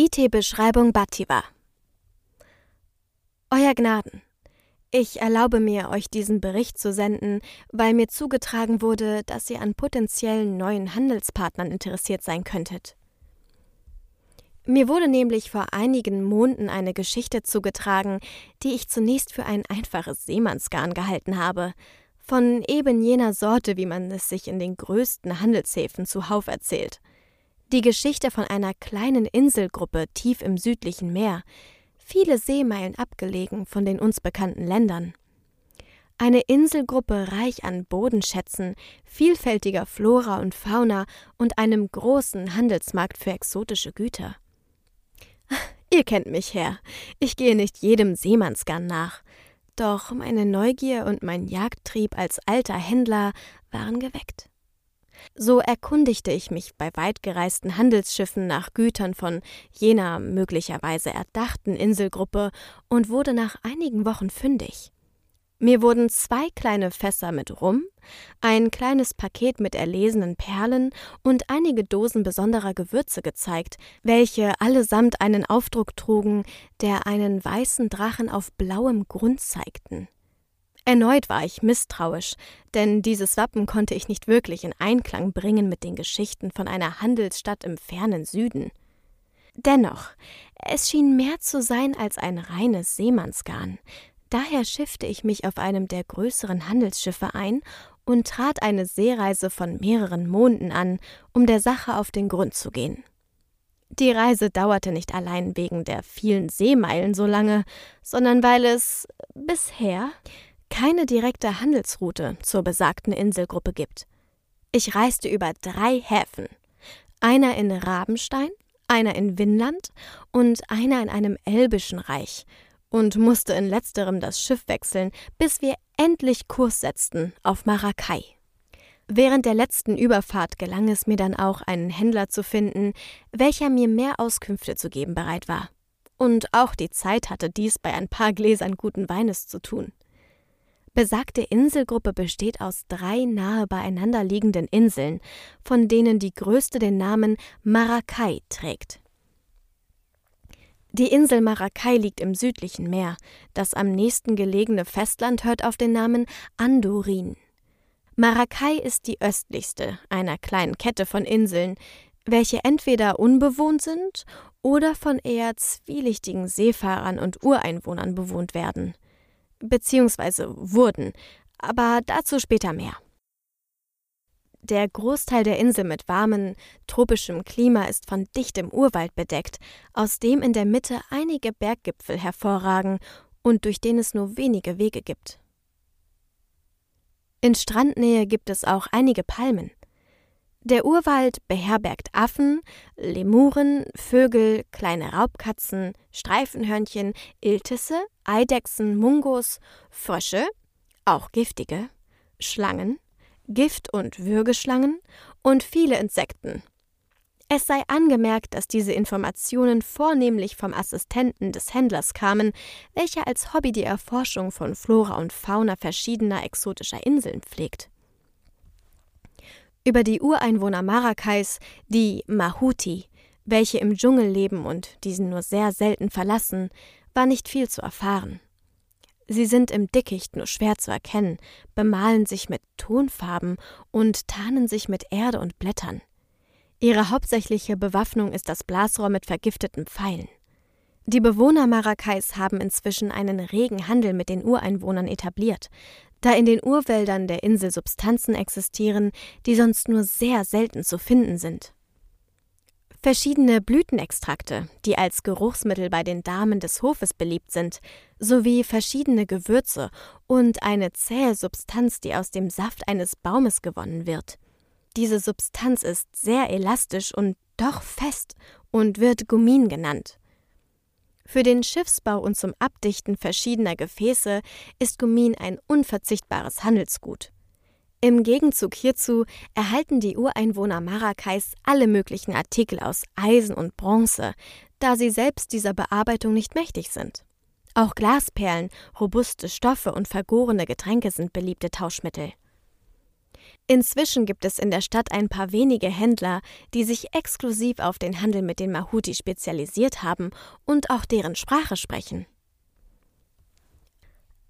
IT-Beschreibung Bativa Euer Gnaden, ich erlaube mir, euch diesen Bericht zu senden, weil mir zugetragen wurde, dass ihr an potenziellen neuen Handelspartnern interessiert sein könntet. Mir wurde nämlich vor einigen Monaten eine Geschichte zugetragen, die ich zunächst für ein einfaches Seemannsgarn gehalten habe, von eben jener Sorte, wie man es sich in den größten Handelshäfen zuhauf erzählt. Die Geschichte von einer kleinen Inselgruppe tief im südlichen Meer, viele Seemeilen abgelegen von den uns bekannten Ländern. Eine Inselgruppe reich an Bodenschätzen, vielfältiger Flora und Fauna und einem großen Handelsmarkt für exotische Güter. Ihr kennt mich, Herr. Ich gehe nicht jedem Seemannsgarn nach. Doch meine Neugier und mein Jagdtrieb als alter Händler waren geweckt. So erkundigte ich mich bei weitgereisten Handelsschiffen nach Gütern von jener möglicherweise erdachten Inselgruppe und wurde nach einigen Wochen fündig. Mir wurden zwei kleine Fässer mit Rum, ein kleines Paket mit erlesenen Perlen und einige Dosen besonderer Gewürze gezeigt, welche allesamt einen Aufdruck trugen, der einen weißen Drachen auf blauem Grund zeigten. Erneut war ich misstrauisch, denn dieses Wappen konnte ich nicht wirklich in Einklang bringen mit den Geschichten von einer Handelsstadt im fernen Süden. Dennoch, es schien mehr zu sein als ein reines Seemannsgarn, Daher schiffte ich mich auf einem der größeren Handelsschiffe ein und trat eine Seereise von mehreren Monden an, um der Sache auf den Grund zu gehen. Die Reise dauerte nicht allein wegen der vielen Seemeilen so lange, sondern weil es bisher keine direkte Handelsroute zur besagten Inselgruppe gibt. Ich reiste über drei Häfen, einer in Rabenstein, einer in Winland und einer in einem elbischen Reich, und musste in letzterem das Schiff wechseln, bis wir endlich Kurs setzten auf Maracay. Während der letzten Überfahrt gelang es mir dann auch, einen Händler zu finden, welcher mir mehr Auskünfte zu geben bereit war. Und auch die Zeit hatte dies bei ein paar Gläsern guten Weines zu tun. Besagte Inselgruppe besteht aus drei nahe beieinander liegenden Inseln, von denen die größte den Namen Maracay trägt. Die Insel Maracay liegt im südlichen Meer. Das am nächsten gelegene Festland hört auf den Namen Andorin. Maracay ist die östlichste einer kleinen Kette von Inseln, welche entweder unbewohnt sind oder von eher zwielichtigen Seefahrern und Ureinwohnern bewohnt werden. Beziehungsweise wurden, aber dazu später mehr. Der Großteil der Insel mit warmem, tropischem Klima ist von dichtem Urwald bedeckt, aus dem in der Mitte einige Berggipfel hervorragen und durch den es nur wenige Wege gibt. In Strandnähe gibt es auch einige Palmen. Der Urwald beherbergt Affen, Lemuren, Vögel, kleine Raubkatzen, Streifenhörnchen, Iltisse, Eidechsen, Mungos, Frösche, auch giftige, Schlangen, Gift- und Würgeschlangen und viele Insekten. Es sei angemerkt, dass diese Informationen vornehmlich vom Assistenten des Händlers kamen, welcher als Hobby die Erforschung von Flora und Fauna verschiedener exotischer Inseln pflegt. Über die Ureinwohner Maracais, die Mahuti, welche im Dschungel leben und diesen nur sehr selten verlassen, war nicht viel zu erfahren. Sie sind im Dickicht nur schwer zu erkennen, bemalen sich mit Tonfarben und tarnen sich mit Erde und Blättern. Ihre hauptsächliche Bewaffnung ist das Blasrohr mit vergifteten Pfeilen. Die Bewohner Maracais haben inzwischen einen regen Handel mit den Ureinwohnern etabliert, da in den Urwäldern der Insel Substanzen existieren, die sonst nur sehr selten zu finden sind. Verschiedene Blütenextrakte, die als Geruchsmittel bei den Damen des Hofes beliebt sind, sowie verschiedene Gewürze und eine zähe Substanz, die aus dem Saft eines Baumes gewonnen wird. Diese Substanz ist sehr elastisch und doch fest und wird Gummin genannt. Für den Schiffsbau und zum Abdichten verschiedener Gefäße ist Gummin ein unverzichtbares Handelsgut. Im Gegenzug hierzu erhalten die Ureinwohner Maracais alle möglichen Artikel aus Eisen und Bronze, da sie selbst dieser Bearbeitung nicht mächtig sind. Auch Glasperlen, robuste Stoffe und vergorene Getränke sind beliebte Tauschmittel. Inzwischen gibt es in der Stadt ein paar wenige Händler, die sich exklusiv auf den Handel mit den Mahuti spezialisiert haben und auch deren Sprache sprechen.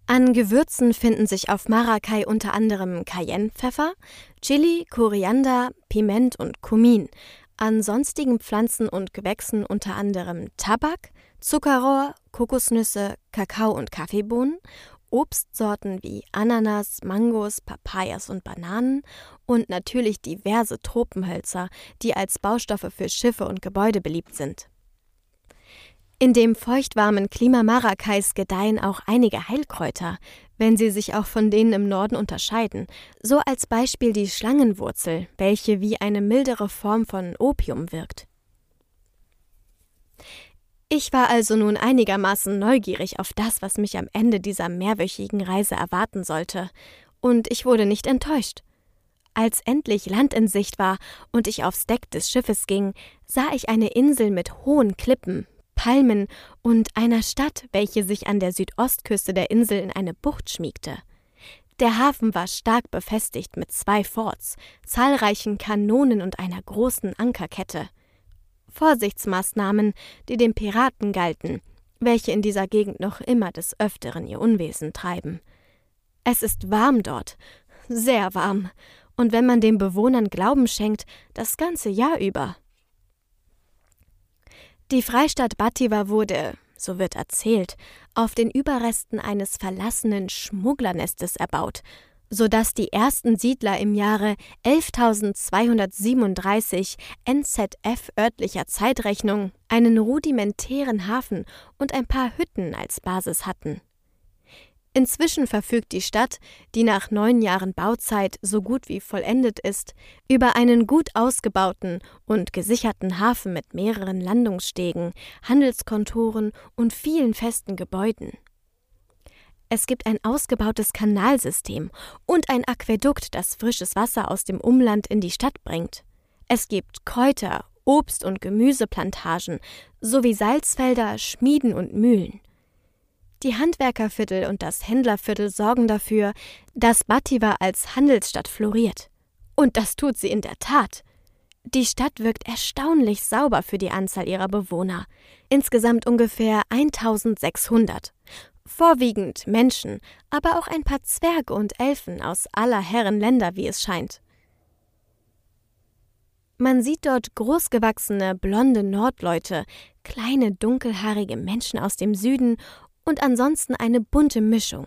An Gewürzen finden sich auf Maracay unter anderem Cayennepfeffer, Chili, Koriander, Piment und Kumin. An sonstigen Pflanzen und Gewächsen unter anderem Tabak, Zuckerrohr, Kokosnüsse, Kakao und Kaffeebohnen Obstsorten wie Ananas, Mangos, Papayas und Bananen und natürlich diverse Tropenhölzer, die als Baustoffe für Schiffe und Gebäude beliebt sind. In dem feuchtwarmen Klima Maracais gedeihen auch einige Heilkräuter, wenn sie sich auch von denen im Norden unterscheiden, so als Beispiel die Schlangenwurzel, welche wie eine mildere Form von Opium wirkt. Ich war also nun einigermaßen neugierig auf das, was mich am Ende dieser mehrwöchigen Reise erwarten sollte, und ich wurde nicht enttäuscht. Als endlich Land in Sicht war und ich aufs Deck des Schiffes ging, sah ich eine Insel mit hohen Klippen, Palmen und einer Stadt, welche sich an der Südostküste der Insel in eine Bucht schmiegte. Der Hafen war stark befestigt mit zwei Forts, zahlreichen Kanonen und einer großen Ankerkette. Vorsichtsmaßnahmen, die den Piraten galten, welche in dieser Gegend noch immer des Öfteren ihr Unwesen treiben. Es ist warm dort, sehr warm, und wenn man den Bewohnern Glauben schenkt, das ganze Jahr über. Die Freistadt Battiva wurde, so wird erzählt, auf den Überresten eines verlassenen Schmugglernestes erbaut, so dass die ersten Siedler im Jahre 11.237 NZF örtlicher Zeitrechnung einen rudimentären Hafen und ein paar Hütten als Basis hatten. Inzwischen verfügt die Stadt, die nach neun Jahren Bauzeit so gut wie vollendet ist, über einen gut ausgebauten und gesicherten Hafen mit mehreren Landungsstegen, Handelskontoren und vielen festen Gebäuden. Es gibt ein ausgebautes Kanalsystem und ein Aquädukt, das frisches Wasser aus dem Umland in die Stadt bringt. Es gibt Kräuter, Obst- und Gemüseplantagen sowie Salzfelder, Schmieden und Mühlen. Die Handwerkerviertel und das Händlerviertel sorgen dafür, dass Battiva als Handelsstadt floriert. Und das tut sie in der Tat. Die Stadt wirkt erstaunlich sauber für die Anzahl ihrer Bewohner. Insgesamt ungefähr 1600 vorwiegend Menschen, aber auch ein paar Zwerge und Elfen aus aller Herren Länder, wie es scheint. Man sieht dort großgewachsene, blonde Nordleute, kleine, dunkelhaarige Menschen aus dem Süden und ansonsten eine bunte Mischung.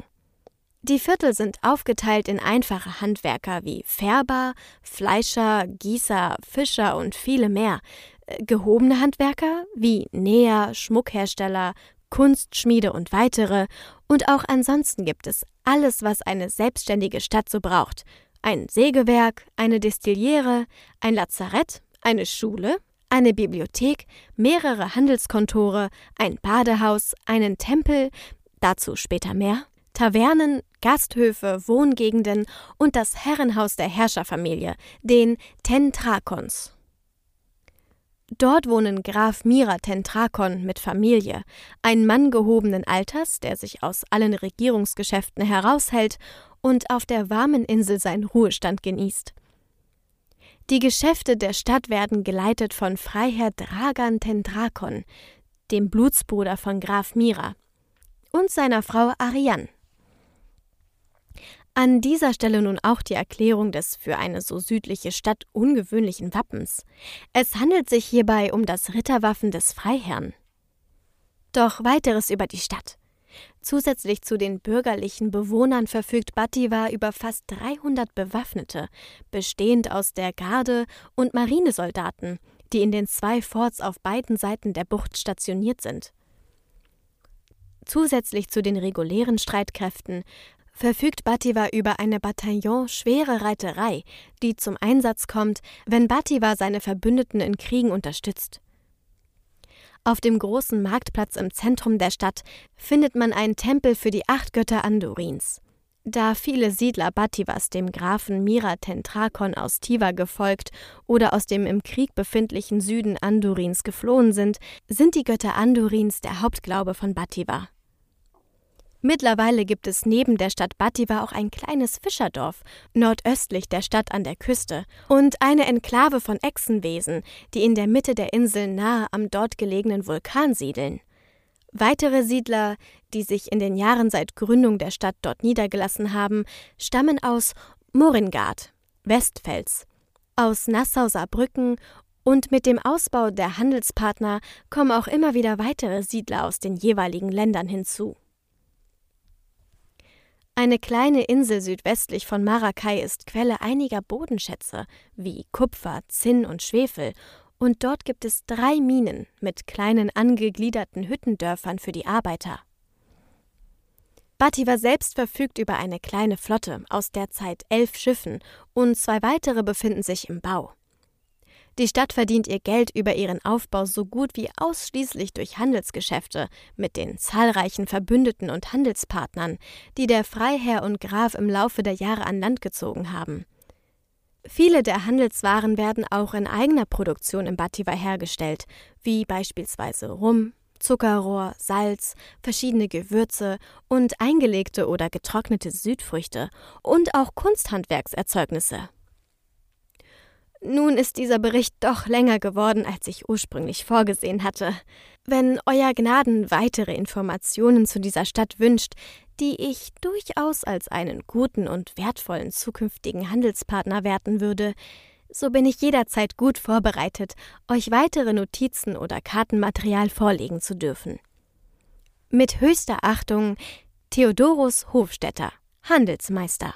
Die Viertel sind aufgeteilt in einfache Handwerker wie Färber, Fleischer, Gießer, Fischer und viele mehr, äh, gehobene Handwerker wie Näher, Schmuckhersteller, Kunstschmiede und weitere, und auch ansonsten gibt es alles, was eine selbstständige Stadt so braucht. Ein Sägewerk, eine Destillieре, ein Lazarett, eine Schule, eine Bibliothek, mehrere Handelskontore, ein Badehaus, einen Tempel, dazu später mehr, Tavernen, Gasthöfe, Wohngegenden und das Herrenhaus der Herrscherfamilie, den Tentrakons. Dort wohnen Graf Mira Tentrakon mit Familie, ein Mann gehobenen Alters, der sich aus allen Regierungsgeschäften heraushält und auf der warmen Insel seinen Ruhestand genießt. Die Geschäfte der Stadt werden geleitet von Freiherr Dragan Tentrakon, dem Blutsbruder von Graf Mira, und seiner Frau Ariane. An dieser Stelle nun auch die Erklärung des für eine so südliche Stadt ungewöhnlichen Wappens. Es handelt sich hierbei um das Ritterwaffen des Freiherrn. Doch weiteres über die Stadt. Zusätzlich zu den bürgerlichen Bewohnern verfügt Battiva über fast 300 Bewaffnete, bestehend aus der Garde und Marinesoldaten, die in den zwei Forts auf beiden Seiten der Bucht stationiert sind. Zusätzlich zu den regulären Streitkräften verfügt Battiva über eine Bataillon schwere Reiterei, die zum Einsatz kommt, wenn Battiva seine Verbündeten in Kriegen unterstützt. Auf dem großen Marktplatz im Zentrum der Stadt findet man einen Tempel für die acht Götter Andurins. Da viele Siedler Battivas dem Grafen Mira Tentrakon aus Tiva gefolgt oder aus dem im Krieg befindlichen Süden Andurins geflohen sind, sind die Götter Andurins der Hauptglaube von Battiva. Mittlerweile gibt es neben der Stadt Battiva auch ein kleines Fischerdorf, nordöstlich der Stadt an der Küste, und eine Enklave von Echsenwesen, die in der Mitte der Insel nahe am dort gelegenen Vulkan siedeln. Weitere Siedler, die sich in den Jahren seit Gründung der Stadt dort niedergelassen haben, stammen aus Moringard, Westfels, aus Nassau-Saarbrücken und mit dem Ausbau der Handelspartner kommen auch immer wieder weitere Siedler aus den jeweiligen Ländern hinzu. Eine kleine Insel südwestlich von Maracay ist Quelle einiger Bodenschätze wie Kupfer, Zinn und Schwefel, und dort gibt es drei Minen mit kleinen angegliederten Hüttendörfern für die Arbeiter. Bativa selbst verfügt über eine kleine Flotte, aus derzeit elf Schiffen, und zwei weitere befinden sich im Bau. Die Stadt verdient ihr Geld über ihren Aufbau so gut wie ausschließlich durch Handelsgeschäfte mit den zahlreichen Verbündeten und Handelspartnern, die der Freiherr und Graf im Laufe der Jahre an Land gezogen haben. Viele der Handelswaren werden auch in eigener Produktion im Bativa hergestellt, wie beispielsweise Rum, Zuckerrohr, Salz, verschiedene Gewürze und eingelegte oder getrocknete Südfrüchte und auch Kunsthandwerkserzeugnisse. Nun ist dieser Bericht doch länger geworden, als ich ursprünglich vorgesehen hatte. Wenn Euer Gnaden weitere Informationen zu dieser Stadt wünscht, die ich durchaus als einen guten und wertvollen zukünftigen Handelspartner werten würde, so bin ich jederzeit gut vorbereitet, euch weitere Notizen oder Kartenmaterial vorlegen zu dürfen. Mit höchster Achtung Theodorus Hofstetter, Handelsmeister.